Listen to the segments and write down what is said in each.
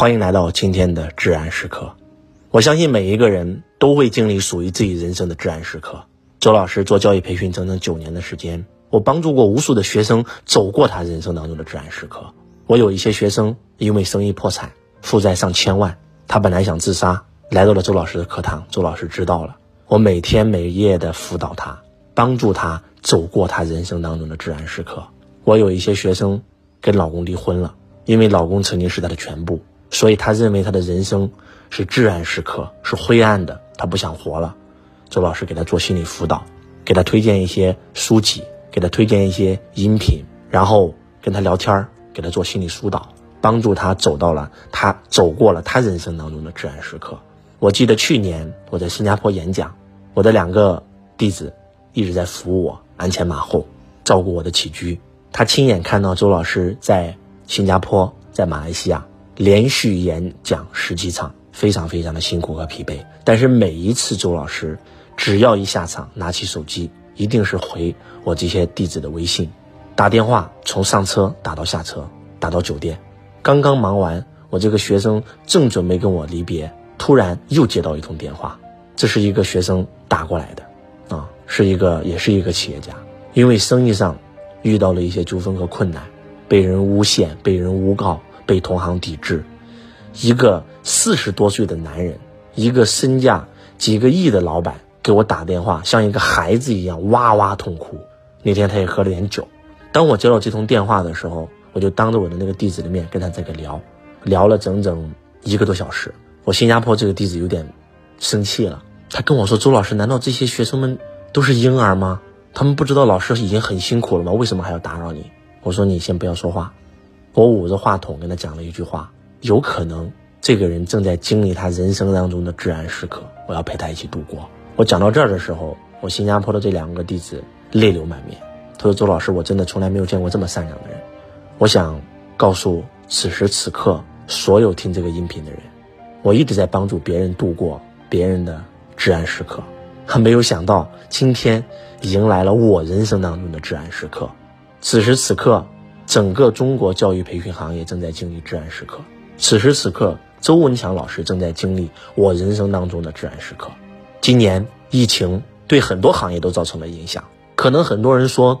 欢迎来到今天的至暗时刻。我相信每一个人都会经历属于自己人生的至暗时刻。周老师做教育培训整整九年的时间，我帮助过无数的学生走过他人生当中的至暗时刻。我有一些学生因为生意破产，负债上千万，他本来想自杀，来到了周老师的课堂，周老师知道了，我每天每夜的辅导他，帮助他走过他人生当中的至暗时刻。我有一些学生跟老公离婚了，因为老公曾经是他的全部。所以他认为他的人生是至暗时刻，是灰暗的，他不想活了。周老师给他做心理辅导，给他推荐一些书籍，给他推荐一些音频，然后跟他聊天，给他做心理疏导，帮助他走到了他走过了他人生当中的至暗时刻。我记得去年我在新加坡演讲，我的两个弟子一直在服务我，鞍前马后照顾我的起居。他亲眼看到周老师在新加坡，在马来西亚。连续演讲十几场，非常非常的辛苦和疲惫。但是每一次周老师只要一下场，拿起手机，一定是回我这些弟子的微信，打电话从上车打到下车，打到酒店。刚刚忙完，我这个学生正准备跟我离别，突然又接到一通电话，这是一个学生打过来的，啊，是一个也是一个企业家，因为生意上遇到了一些纠纷和困难，被人诬陷，被人诬告。被同行抵制，一个四十多岁的男人，一个身价几个亿的老板给我打电话，像一个孩子一样哇哇痛哭。那天他也喝了点酒。当我接到这通电话的时候，我就当着我的那个弟子的面跟他这个聊，聊了整整一个多小时。我新加坡这个弟子有点生气了，他跟我说：“周老师，难道这些学生们都是婴儿吗？他们不知道老师已经很辛苦了吗？为什么还要打扰你？”我说：“你先不要说话。”我捂着话筒跟他讲了一句话：有可能这个人正在经历他人生当中的至暗时刻，我要陪他一起度过。我讲到这儿的时候，我新加坡的这两个弟子泪流满面。他说：“周老师，我真的从来没有见过这么善良的人。”我想告诉此时此刻所有听这个音频的人，我一直在帮助别人度过别人的至暗时刻，还没有想到今天迎来了我人生当中的至暗时刻。此时此刻。整个中国教育培训行业正在经历至暗时刻，此时此刻，周文强老师正在经历我人生当中的至暗时刻。今年疫情对很多行业都造成了影响，可能很多人说，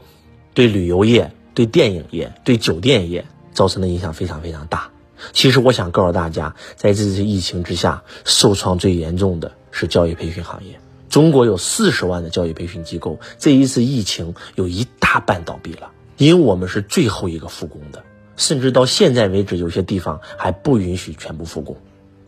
对旅游业、对电影业、对酒店业造成的影响非常非常大。其实我想告诉大家，在这次疫情之下，受创最严重的是教育培训行业。中国有四十万的教育培训机构，这一次疫情有一大半倒闭了。因为我们是最后一个复工的，甚至到现在为止，有些地方还不允许全部复工。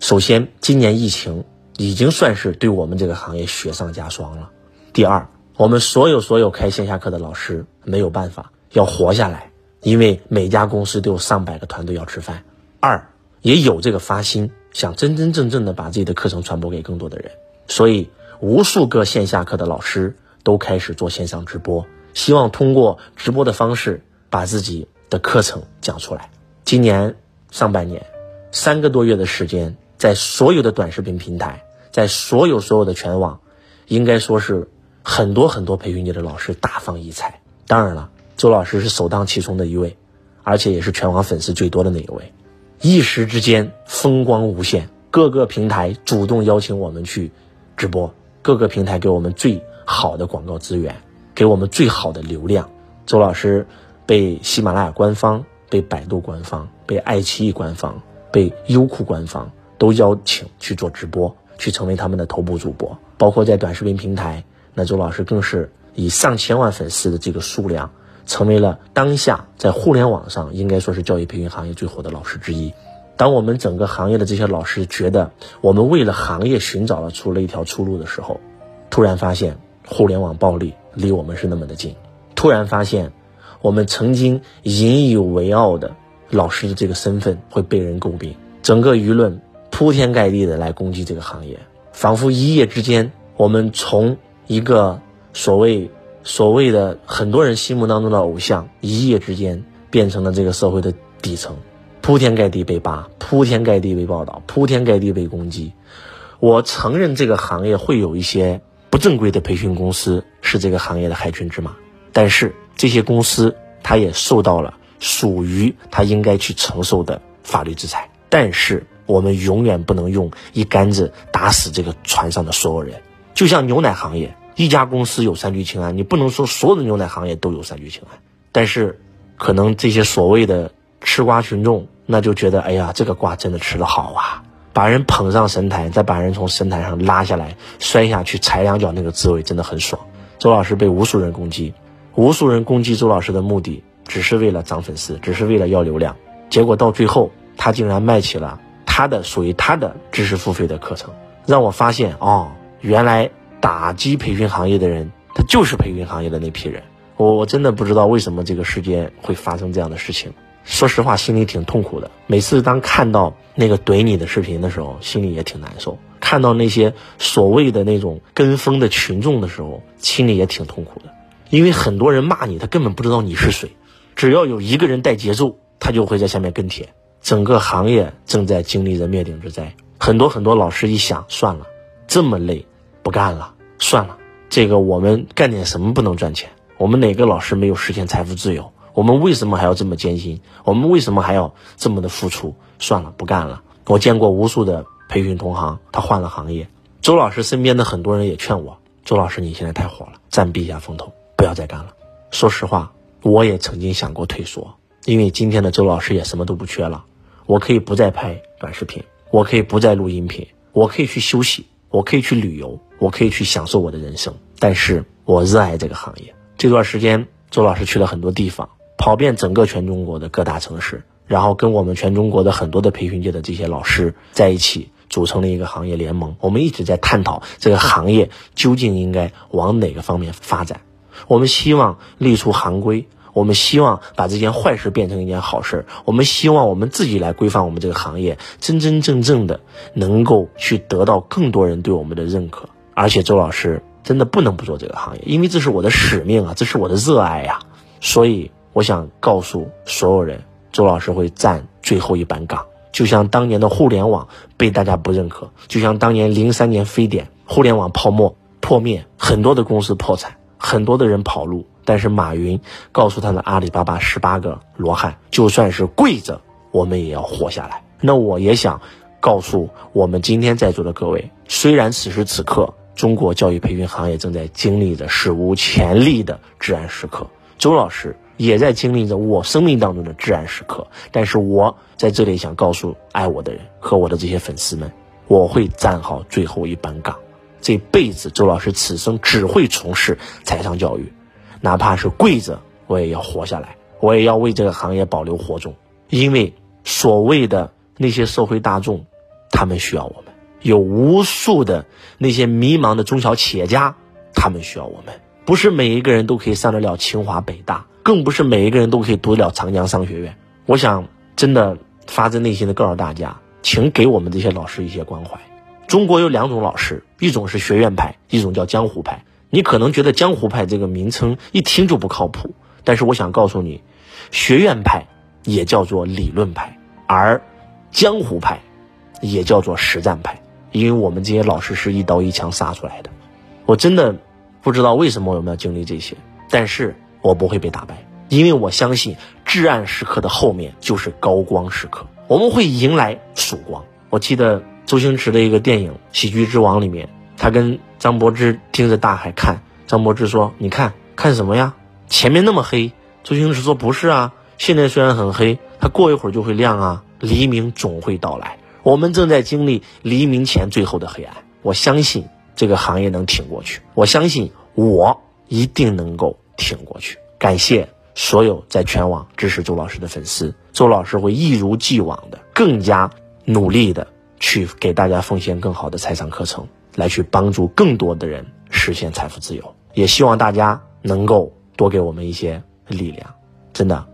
首先，今年疫情已经算是对我们这个行业雪上加霜了。第二，我们所有所有开线下课的老师没有办法要活下来，因为每家公司都有上百个团队要吃饭。二，也有这个发心，想真真正正的把自己的课程传播给更多的人，所以无数个线下课的老师都开始做线上直播。希望通过直播的方式把自己的课程讲出来。今年上半年三个多月的时间，在所有的短视频平台，在所有所有的全网，应该说是很多很多培训界的老师大放异彩。当然了，周老师是首当其冲的一位，而且也是全网粉丝最多的那一位。一时之间风光无限，各个平台主动邀请我们去直播，各个平台给我们最好的广告资源。给我们最好的流量，周老师被喜马拉雅官方、被百度官方、被爱奇艺官方、被优酷官方都邀请去做直播，去成为他们的头部主播。包括在短视频平台，那周老师更是以上千万粉丝的这个数量，成为了当下在互联网上应该说是教育培训行业最火的老师之一。当我们整个行业的这些老师觉得我们为了行业寻找了出了一条出路的时候，突然发现互联网暴力。离我们是那么的近，突然发现，我们曾经引以为傲的老师的这个身份会被人诟病，整个舆论铺天盖地的来攻击这个行业，仿佛一夜之间，我们从一个所谓所谓的很多人心目当中的偶像，一夜之间变成了这个社会的底层，铺天盖地被扒，铺天盖地被报道，铺天盖地被攻击。我承认这个行业会有一些。不正规的培训公司是这个行业的害群之马，但是这些公司它也受到了属于它应该去承受的法律制裁。但是我们永远不能用一竿子打死这个船上的所有人。就像牛奶行业，一家公司有三聚氰胺，你不能说所有的牛奶行业都有三聚氰胺。但是，可能这些所谓的吃瓜群众，那就觉得，哎呀，这个瓜真的吃得好啊，把人捧上神坛，再把人从神坛上拉下来，摔下去踩两脚，那个滋味真的很爽。周老师被无数人攻击，无数人攻击周老师的目的，只是为了涨粉丝，只是为了要流量。结果到最后，他竟然卖起了他的属于他的知识付费的课程，让我发现，哦，原来打击培训行业的人，他就是培训行业的那批人。我我真的不知道为什么这个世界会发生这样的事情。说实话，心里挺痛苦的。每次当看到那个怼你的视频的时候，心里也挺难受；看到那些所谓的那种跟风的群众的时候，心里也挺痛苦的。因为很多人骂你，他根本不知道你是谁。只要有一个人带节奏，他就会在下面跟帖。整个行业正在经历着灭顶之灾。很多很多老师一想，算了，这么累，不干了，算了。这个我们干点什么不能赚钱？我们哪个老师没有实现财富自由？我们为什么还要这么艰辛？我们为什么还要这么的付出？算了，不干了。我见过无数的培训同行，他换了行业。周老师身边的很多人也劝我：周老师，你现在太火了，暂避一下风头，不要再干了。说实话，我也曾经想过退缩，因为今天的周老师也什么都不缺了。我可以不再拍短视频，我可以不再录音频，我可以去休息，我可以去旅游，我可以去享受我的人生。但是我热爱这个行业。这段时间，周老师去了很多地方。跑遍整个全中国的各大城市，然后跟我们全中国的很多的培训界的这些老师在一起，组成了一个行业联盟。我们一直在探讨这个行业究竟应该往哪个方面发展。我们希望立出行规，我们希望把这件坏事变成一件好事。我们希望我们自己来规范我们这个行业，真真正正的能够去得到更多人对我们的认可。而且周老师真的不能不做这个行业，因为这是我的使命啊，这是我的热爱呀，所以。我想告诉所有人，周老师会站最后一班岗。就像当年的互联网被大家不认可，就像当年零三年非典，互联网泡沫破灭，很多的公司破产，很多的人跑路。但是马云告诉他的阿里巴巴十八个罗汉，就算是跪着，我们也要活下来。那我也想告诉我们今天在座的各位，虽然此时此刻中国教育培训行业正在经历着史无前例的至暗时刻，周老师。也在经历着我生命当中的至暗时刻，但是我在这里想告诉爱我的人和我的这些粉丝们，我会站好最后一班岗。这辈子，周老师此生只会从事财商教育，哪怕是跪着，我也要活下来，我也要为这个行业保留火种。因为所谓的那些社会大众，他们需要我们；有无数的那些迷茫的中小企业家，他们需要我们。不是每一个人都可以上得了清华北大。更不是每一个人都可以读得了长江商学院。我想，真的发自内心的告诉大家，请给我们这些老师一些关怀。中国有两种老师，一种是学院派，一种叫江湖派。你可能觉得江湖派这个名称一听就不靠谱，但是我想告诉你，学院派也叫做理论派，而江湖派也叫做实战派。因为我们这些老师是一刀一枪杀出来的。我真的不知道为什么我们要经历这些，但是。我不会被打败，因为我相信至暗时刻的后面就是高光时刻，我们会迎来曙光。我记得周星驰的一个电影《喜剧之王》里面，他跟张柏芝盯着大海看，张柏芝说：“你看看什么呀？前面那么黑。”周星驰说：“不是啊，现在虽然很黑，它过一会儿就会亮啊，黎明总会到来。我们正在经历黎明前最后的黑暗。我相信这个行业能挺过去，我相信我一定能够。”挺过去，感谢所有在全网支持周老师的粉丝。周老师会一如既往的更加努力的去给大家奉献更好的财商课程，来去帮助更多的人实现财富自由。也希望大家能够多给我们一些力量。真的，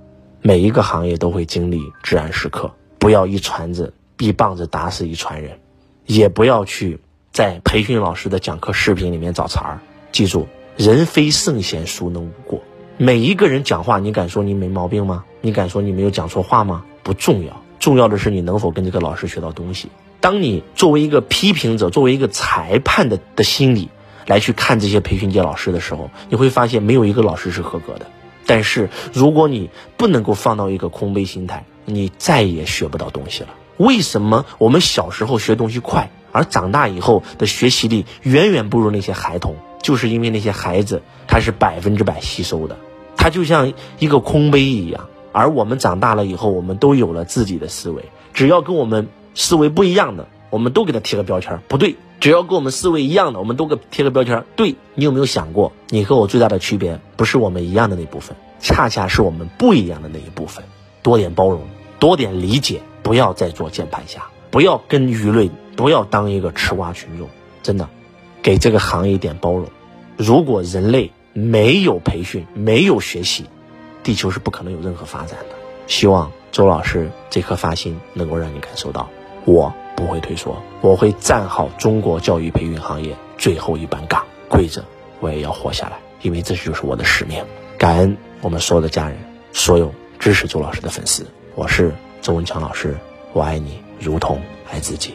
每一个行业都会经历至暗时刻，不要一传子一棒子打死一船人，也不要去在培训老师的讲课视频里面找茬儿。记住。人非圣贤，孰能无过？每一个人讲话，你敢说你没毛病吗？你敢说你没有讲错话吗？不重要，重要的是你能否跟这个老师学到东西。当你作为一个批评者，作为一个裁判的的心理来去看这些培训界老师的时候，你会发现没有一个老师是合格的。但是如果你不能够放到一个空杯心态，你再也学不到东西了。为什么我们小时候学东西快，而长大以后的学习力远远不如那些孩童？就是因为那些孩子他是百分之百吸收的，他就像一个空杯一样。而我们长大了以后，我们都有了自己的思维，只要跟我们思维不一样的，我们都给他贴个标签，不对；只要跟我们思维一样的，我们都给贴个标签，对。你有没有想过，你和我最大的区别不是我们一样的那部分，恰恰是我们不一样的那一部分。多点包容，多点理解，不要再做键盘侠，不要跟舆论，不要当一个吃瓜群众，真的，给这个行业一点包容。如果人类没有培训，没有学习。地球是不可能有任何发展的。希望周老师这颗发心能够让你感受到，我不会退缩，我会站好中国教育培训行业最后一班岗，跪着我也要活下来，因为这就是我的使命。感恩我们所有的家人，所有支持周老师的粉丝。我是周文强老师，我爱你如同爱自己。